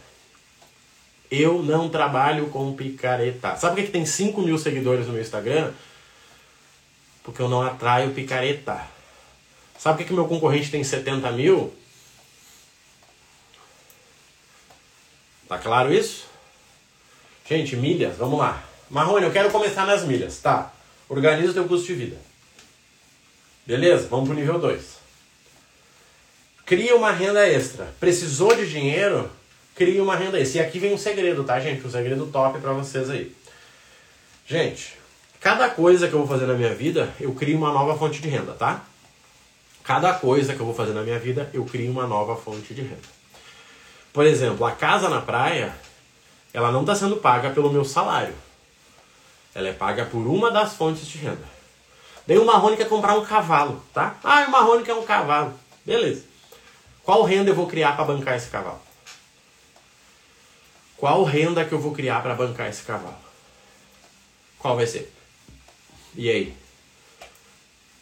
A: Eu não trabalho com picareta. Sabe por que, tem 5 mil seguidores no meu Instagram? Porque eu não atraio picareta. Sabe por que, que meu concorrente tem 70 mil? Tá claro isso? Gente, milhas, vamos lá. Marrone, eu quero começar nas milhas. Tá. Organiza o teu custo de vida. Beleza? Vamos pro nível 2. Cria uma renda extra. Precisou de dinheiro? Crie uma renda extra. E aqui vem um segredo, tá, gente? Um segredo top para vocês aí. Gente, cada coisa que eu vou fazer na minha vida, eu crio uma nova fonte de renda, tá? Cada coisa que eu vou fazer na minha vida, eu crio uma nova fonte de renda. Por exemplo, a casa na praia, ela não está sendo paga pelo meu salário. Ela é paga por uma das fontes de renda. Daí o Marrone quer comprar um cavalo, tá? Ah, o Marrone quer um cavalo. Beleza. Qual renda eu vou criar para bancar esse cavalo? Qual renda que eu vou criar para bancar esse cavalo? Qual vai ser? E aí?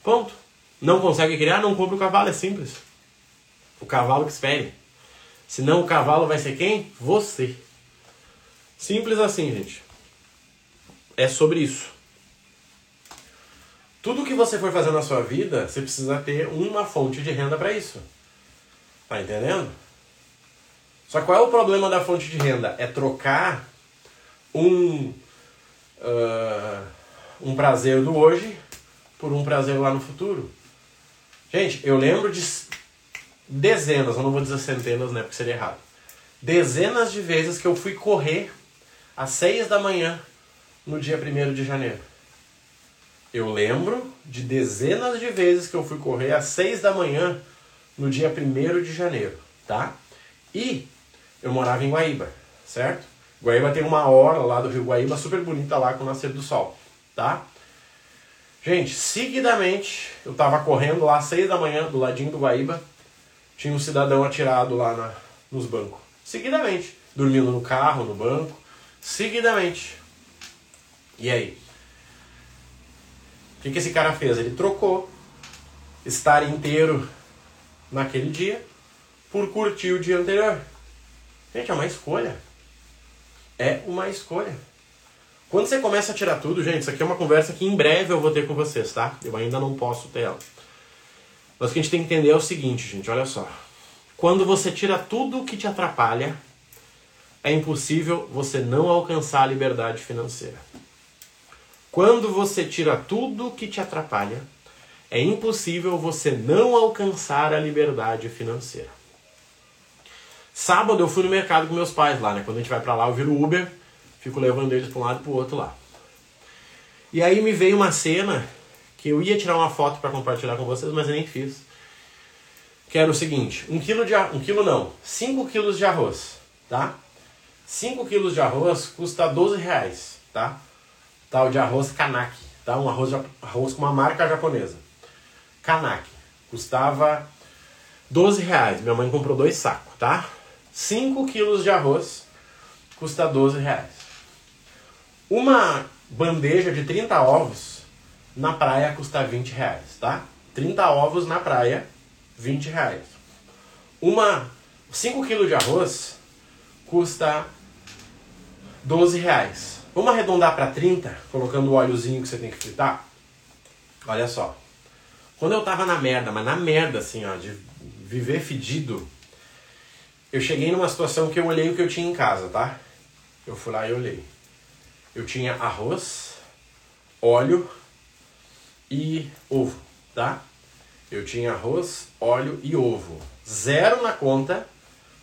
A: Ponto. Não consegue criar, não compra o cavalo, é simples. O cavalo que espere. Senão o cavalo vai ser quem? Você. Simples assim, gente. É sobre isso. Tudo que você for fazer na sua vida, você precisa ter uma fonte de renda para isso. Tá entendendo? Só qual é o problema da fonte de renda? É trocar um, uh, um prazer do hoje por um prazer lá no futuro. Gente, eu lembro de dezenas, eu não vou dizer centenas, né, porque seria errado. Dezenas de vezes que eu fui correr às seis da manhã no dia 1 de janeiro. Eu lembro de dezenas de vezes que eu fui correr às seis da manhã no dia 1 de janeiro, tá? E eu morava em Guaíba, certo? Guaíba tem uma hora lá do Rio Guaíba super bonita lá com o nascer do sol, tá? Gente, seguidamente, eu tava correndo lá às seis da manhã, do ladinho do Guaíba, tinha um cidadão atirado lá na, nos bancos. Seguidamente, dormindo no carro, no banco, seguidamente. E aí? O que, que esse cara fez? Ele trocou estar inteiro naquele dia por curtir o dia anterior. Gente, é uma escolha. É uma escolha. Quando você começa a tirar tudo, gente, isso aqui é uma conversa que em breve eu vou ter com vocês, tá? Eu ainda não posso ter ela. Mas o que a gente tem que entender é o seguinte, gente, olha só. Quando você tira tudo que te atrapalha, é impossível você não alcançar a liberdade financeira. Quando você tira tudo que te atrapalha, é impossível você não alcançar a liberdade financeira. Sábado eu fui no mercado com meus pais lá, né? Quando a gente vai para lá, eu viro Uber Fico levando eles para um lado e para o outro lá. E aí me veio uma cena que eu ia tirar uma foto para compartilhar com vocês, mas eu nem fiz. Que era o seguinte, um quilo de um quilo não, 5 quilos de arroz, tá? 5 quilos de arroz custa 12 reais, tá? Tal de arroz Kanaki, tá? Um arroz, arroz com uma marca japonesa. Kanaki. Custava 12 reais. Minha mãe comprou dois sacos, tá? 5 quilos de arroz custa 12 reais. Uma bandeja de 30 ovos na praia custa 20 reais, tá? 30 ovos na praia, 20 reais. Uma 5 kg de arroz custa 12 reais. Vamos arredondar para 30, colocando o óleozinho que você tem que fritar? Olha só. Quando eu tava na merda, mas na merda assim, ó, de viver fedido, eu cheguei numa situação que eu olhei o que eu tinha em casa, tá? Eu fui lá e olhei eu tinha arroz, óleo e ovo, tá? Eu tinha arroz, óleo e ovo. Zero na conta,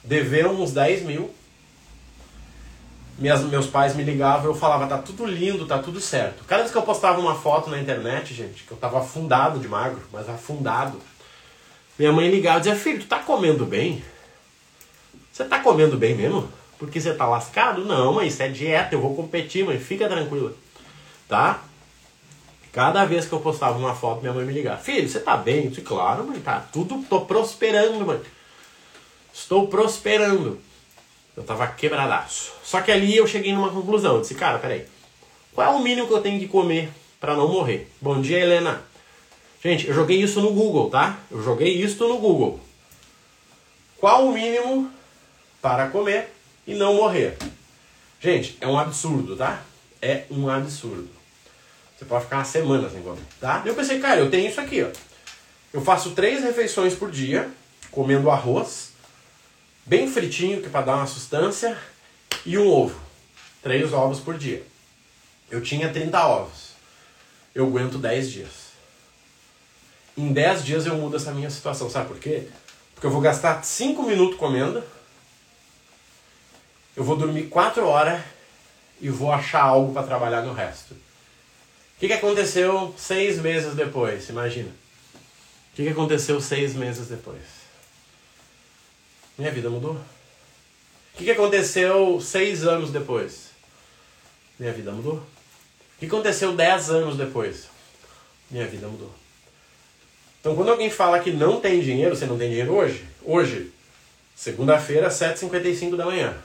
A: devendo uns 10 mil. Minhas, meus pais me ligavam eu falava, tá tudo lindo, tá tudo certo. Cada vez que eu postava uma foto na internet, gente, que eu tava afundado de magro, mas afundado, minha mãe ligava e dizia, filho, tu tá comendo bem? Você tá comendo bem mesmo? Porque você tá lascado? Não, mãe, isso é dieta, eu vou competir, mãe, fica tranquila. Tá? Cada vez que eu postava uma foto, minha mãe me ligava. Filho, você tá bem? Eu disse, claro, mãe, tá tudo, tô prosperando, mãe. Estou prosperando. Eu tava quebradaço. Só que ali eu cheguei numa conclusão. Eu disse, cara, peraí. Qual é o mínimo que eu tenho que comer para não morrer? Bom dia, Helena. Gente, eu joguei isso no Google, tá? Eu joguei isso no Google. Qual o mínimo para comer e não morrer. Gente, é um absurdo, tá? É um absurdo. Você pode ficar uma semana sem comer, tá? Eu pensei, cara, eu tenho isso aqui, ó. Eu faço três refeições por dia, comendo arroz, bem fritinho, que é para dar uma sustância, e um ovo. Três ovos por dia. Eu tinha 30 ovos. Eu aguento 10 dias. Em 10 dias eu mudo essa minha situação. Sabe por quê? Porque eu vou gastar 5 minutos comendo eu vou dormir quatro horas e vou achar algo para trabalhar no resto. O que, que aconteceu seis meses depois? Imagina. O que, que aconteceu seis meses depois? Minha vida mudou. O que, que aconteceu seis anos depois? Minha vida mudou. O que aconteceu dez anos depois? Minha vida mudou. Então, quando alguém fala que não tem dinheiro, você não tem dinheiro hoje? Hoje, segunda-feira, 7h55 da manhã.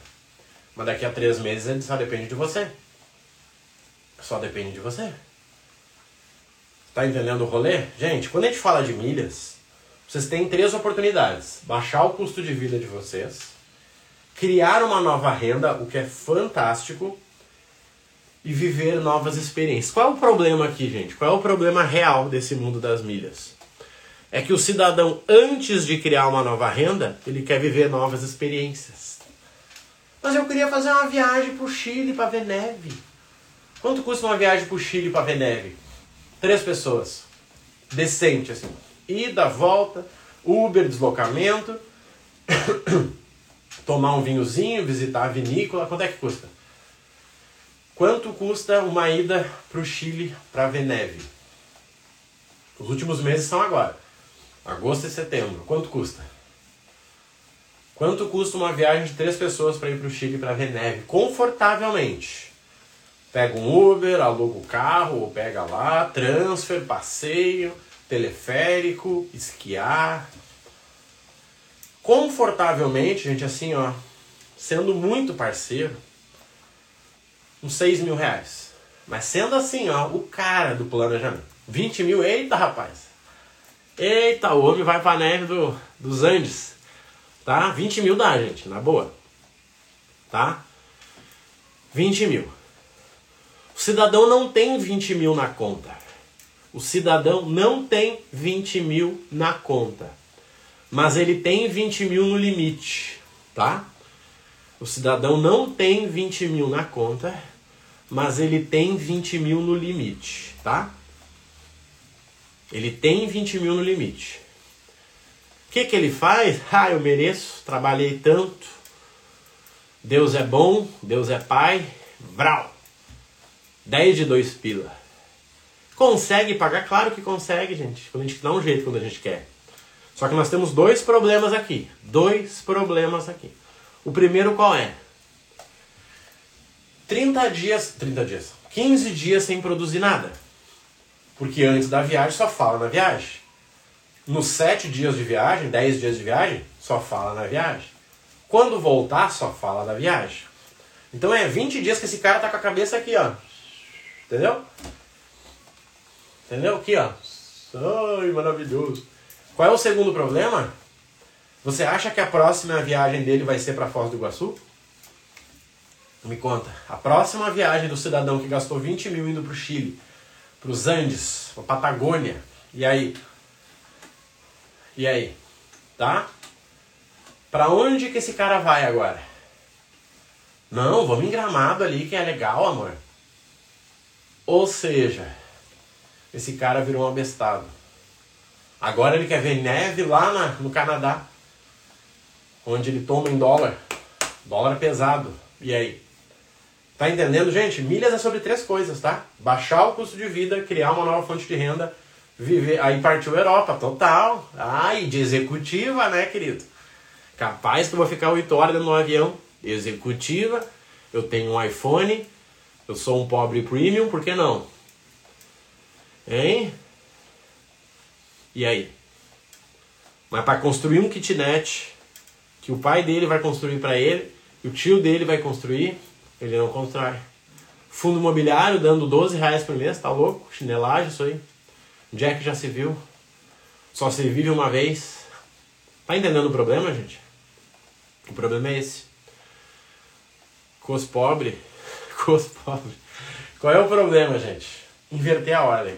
A: Mas daqui a três meses ele só depende de você. Só depende de você. Tá entendendo o rolê? Gente, quando a gente fala de milhas, vocês têm três oportunidades: baixar o custo de vida de vocês, criar uma nova renda, o que é fantástico, e viver novas experiências. Qual é o problema aqui, gente? Qual é o problema real desse mundo das milhas? É que o cidadão, antes de criar uma nova renda, ele quer viver novas experiências. Mas eu queria fazer uma viagem para o Chile para ver neve. Quanto custa uma viagem para o Chile para ver neve? Três pessoas. Decente, assim. Ida, volta, Uber, deslocamento, tomar um vinhozinho, visitar a vinícola. Quanto é que custa? Quanto custa uma ida para o Chile para ver neve? Os últimos meses são agora. Agosto e setembro. Quanto custa? Quanto custa uma viagem de três pessoas para ir para o Chile para ver neve? Confortavelmente. Pega um Uber, aluga o carro, ou pega lá, transfer, passeio, teleférico, esquiar. Confortavelmente, gente, assim, ó, sendo muito parceiro, uns 6 mil reais. Mas sendo assim, ó, o cara do planejamento. 20 mil, eita rapaz. Eita, o homem vai pra neve do, dos Andes. Tá? 20 mil dá, gente, na boa. Tá? 20 mil. O cidadão não tem 20 mil na conta. O cidadão não tem 20 mil na conta. Mas ele tem 20 mil no limite. Tá? O cidadão não tem 20 mil na conta mas ele tem 20 mil no limite, tá? Ele tem 20 mil no limite. Que, que ele faz? Ah, eu mereço, trabalhei tanto. Deus é bom, Deus é pai. Brau! 10 de 2 pila. Consegue pagar? Claro que consegue, gente. Quando a gente dá um jeito quando a gente quer. Só que nós temos dois problemas aqui. Dois problemas aqui. O primeiro qual é? 30 dias, 30 dias, 15 dias sem produzir nada. Porque antes da viagem só fala na viagem. Nos 7 dias de viagem, 10 dias de viagem, só fala na viagem. Quando voltar, só fala da viagem. Então é 20 dias que esse cara tá com a cabeça aqui, ó. Entendeu? Entendeu? Aqui, ó. Ai, maravilhoso. Qual é o segundo problema? Você acha que a próxima viagem dele vai ser para Foz do Iguaçu? Me conta, a próxima viagem do cidadão que gastou 20 mil indo para o Chile, para os Andes, para Patagônia, e aí? E aí? Tá? Para onde que esse cara vai agora? Não, vamos em Gramado ali que é legal, amor. Ou seja, esse cara virou um abestado. Agora ele quer ver neve lá na, no Canadá, onde ele toma em dólar. Dólar pesado. E aí? Tá entendendo, gente? Milhas é sobre três coisas, tá? Baixar o custo de vida, criar uma nova fonte de renda, viver. Aí partiu Europa, total. Ai, de executiva, né, querido? Capaz que eu vou ficar oito horas no avião. Executiva, eu tenho um iPhone, eu sou um pobre premium, por que não? Hein? E aí? Mas para construir um kitnet que o pai dele vai construir para ele, e o tio dele vai construir, ele não constrói. Fundo imobiliário dando 12 reais por mês, tá louco? Chinelagem isso aí. Jack já se viu. Só se vive uma vez. Tá entendendo o problema, gente? O problema é esse. Com os pobres. Com os pobres. Qual é o problema, gente? Inverter a ordem.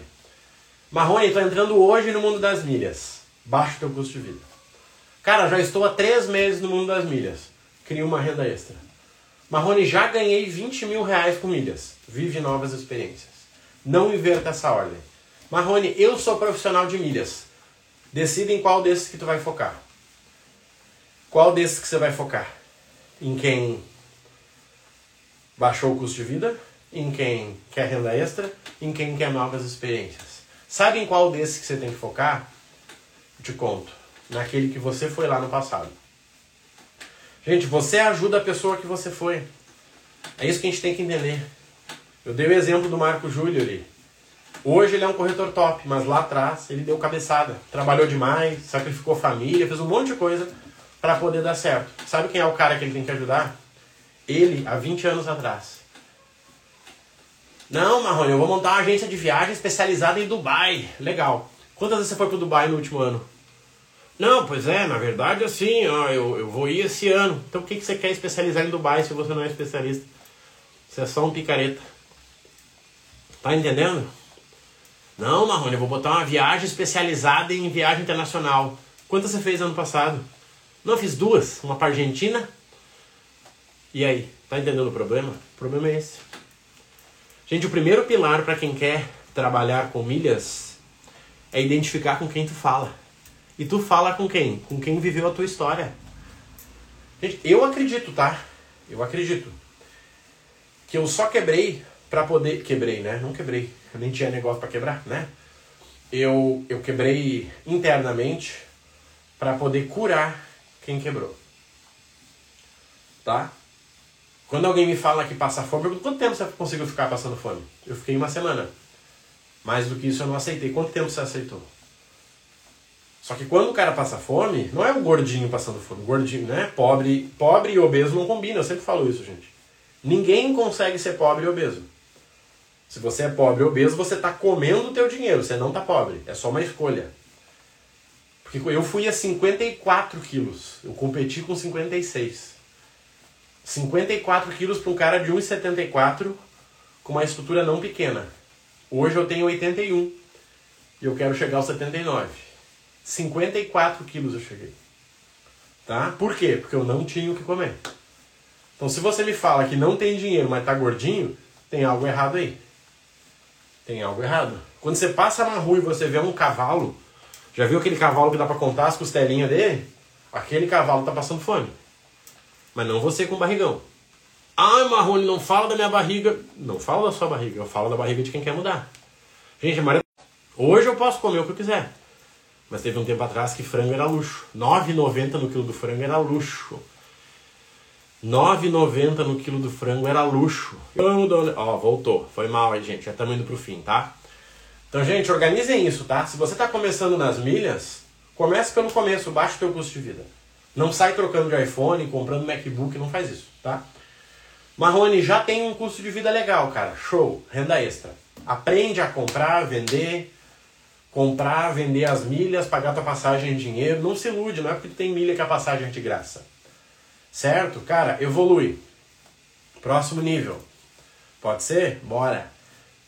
A: Marrone, tô entrando hoje no mundo das milhas. Baixa o teu custo de vida. Cara, já estou há três meses no mundo das milhas. Cria uma renda extra. Marrone, já ganhei 20 mil reais com milhas. Vive novas experiências. Não inverta essa ordem. Marrone, eu sou profissional de milhas. Decida em qual desses que tu vai focar. Qual desses que você vai focar? Em quem baixou o custo de vida? Em quem quer renda extra? Em quem quer novas experiências? Sabe em qual desses que você tem que focar? Eu te conto. Naquele que você foi lá no passado. Gente, você ajuda a pessoa que você foi. É isso que a gente tem que entender. Eu dei o exemplo do Marco Júlio ali. Hoje ele é um corretor top, mas lá atrás ele deu cabeçada. Trabalhou demais, sacrificou família, fez um monte de coisa para poder dar certo. Sabe quem é o cara que ele tem que ajudar? Ele, há 20 anos atrás. Não, Marrone, eu vou montar uma agência de viagem especializada em Dubai. Legal. Quantas vezes você foi pro Dubai no último ano? Não, pois é, na verdade assim, ó, eu, eu vou ir esse ano. Então por que, que você quer especializar em Dubai se você não é especialista? Você é só um picareta. Tá entendendo? Não, Marrone, eu vou botar uma viagem especializada em viagem internacional. Quantas você fez ano passado? Não, fiz duas. Uma para Argentina. E aí, tá entendendo o problema? O problema é esse. Gente, o primeiro pilar para quem quer trabalhar com milhas é identificar com quem tu fala. E tu fala com quem? Com quem viveu a tua história. Gente, eu acredito, tá? Eu acredito que eu só quebrei para poder quebrei, né? Não quebrei. Eu nem tinha negócio para quebrar, né? Eu eu quebrei internamente para poder curar quem quebrou. Tá? Quando alguém me fala que passa fome, eu pergunto, quanto tempo você conseguiu ficar passando fome? Eu fiquei uma semana. Mais do que isso eu não aceitei. Quanto tempo você aceitou? Só que quando o cara passa fome, não é o gordinho passando fome. O gordinho, né? Pobre, pobre e obeso não combina. Eu sempre falo isso, gente. Ninguém consegue ser pobre e obeso. Se você é pobre e obeso, você está comendo o teu dinheiro. Você não está pobre. É só uma escolha. Porque eu fui a 54 quilos. Eu competi com 56. 54 quilos para um cara de 1,74 com uma estrutura não pequena. Hoje eu tenho 81 e eu quero chegar aos 79. 54 quilos eu cheguei. Tá? Por quê? Porque eu não tinha o que comer. Então se você me fala que não tem dinheiro, mas tá gordinho, tem algo errado aí. Tem algo errado. Quando você passa na rua e você vê um cavalo, já viu aquele cavalo que dá para contar as costelinhas dele? Aquele cavalo tá passando fome. Mas não você com barrigão. Ah, Marrone, não fala da minha barriga. Não fala da sua barriga, eu falo da barriga de quem quer mudar. Gente, Maria... hoje eu posso comer o que eu quiser. Mas teve um tempo atrás que frango era luxo. R$ 9,90 no quilo do frango era luxo. R$ 9,90 no quilo do frango era luxo. Ó, voltou. Foi mal aí, gente. Já estamos indo pro fim, tá? Então, gente, organizem isso, tá? Se você está começando nas milhas, comece pelo começo, baixe o teu custo de vida. Não sai trocando de iPhone, comprando MacBook, não faz isso, tá? Marrone já tem um custo de vida legal, cara. Show, renda extra. Aprende a comprar, vender, comprar, vender as milhas, pagar tua passagem em dinheiro. Não se ilude, não é porque tem milha que a passagem é de graça. Certo? Cara, evolui. Próximo nível. Pode ser? Bora.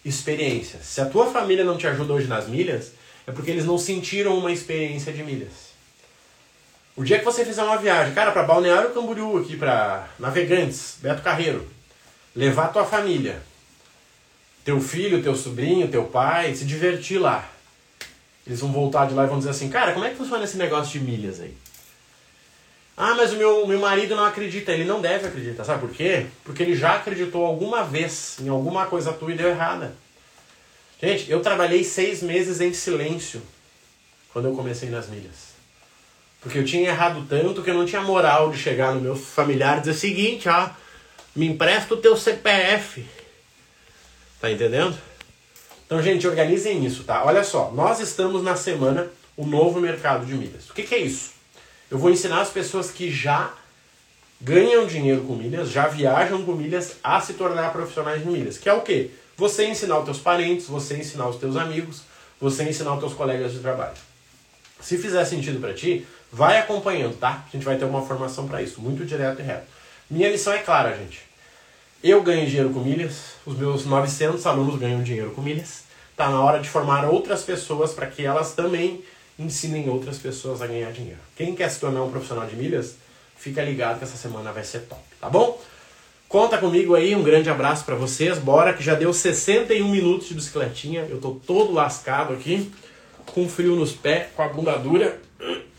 A: Experiência. Se a tua família não te ajuda hoje nas milhas, é porque eles não sentiram uma experiência de milhas. O dia que você fizer uma viagem, cara, para Balneário Camboriú, aqui para Navegantes, Beto Carreiro, levar tua família, teu filho, teu sobrinho, teu pai, se divertir lá. Eles vão voltar de lá e vão dizer assim, cara, como é que funciona esse negócio de milhas aí? Ah, mas o meu, meu marido não acredita. Ele não deve acreditar. Sabe por quê? Porque ele já acreditou alguma vez em alguma coisa tua e deu errada. Gente, eu trabalhei seis meses em silêncio quando eu comecei nas milhas. Porque eu tinha errado tanto que eu não tinha moral de chegar no meu familiar e dizer o seguinte, ó, me empresta o teu CPF. Tá entendendo? Então, gente, organizem isso, tá? Olha só, nós estamos na semana o novo mercado de milhas. O que, que é isso? Eu vou ensinar as pessoas que já ganham dinheiro com milhas, já viajam com milhas, a se tornar profissionais de milhas. Que é o quê? Você ensinar os teus parentes, você ensinar os teus amigos, você ensinar os teus colegas de trabalho. Se fizer sentido para ti, Vai acompanhando, tá? A gente vai ter uma formação para isso, muito direto e reto. Minha missão é clara, gente. Eu ganho dinheiro com milhas, os meus 900 alunos ganham dinheiro com milhas. Tá na hora de formar outras pessoas para que elas também ensinem outras pessoas a ganhar dinheiro. Quem quer se tornar um profissional de milhas, fica ligado que essa semana vai ser top, tá bom? Conta comigo aí, um grande abraço para vocês. Bora que já deu 61 minutos de bicicletinha. Eu tô todo lascado aqui, com frio nos pés, com a bunda dura.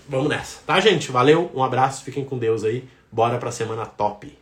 A: Vamos nessa, tá, gente? Valeu, um abraço, fiquem com Deus aí. Bora pra semana top.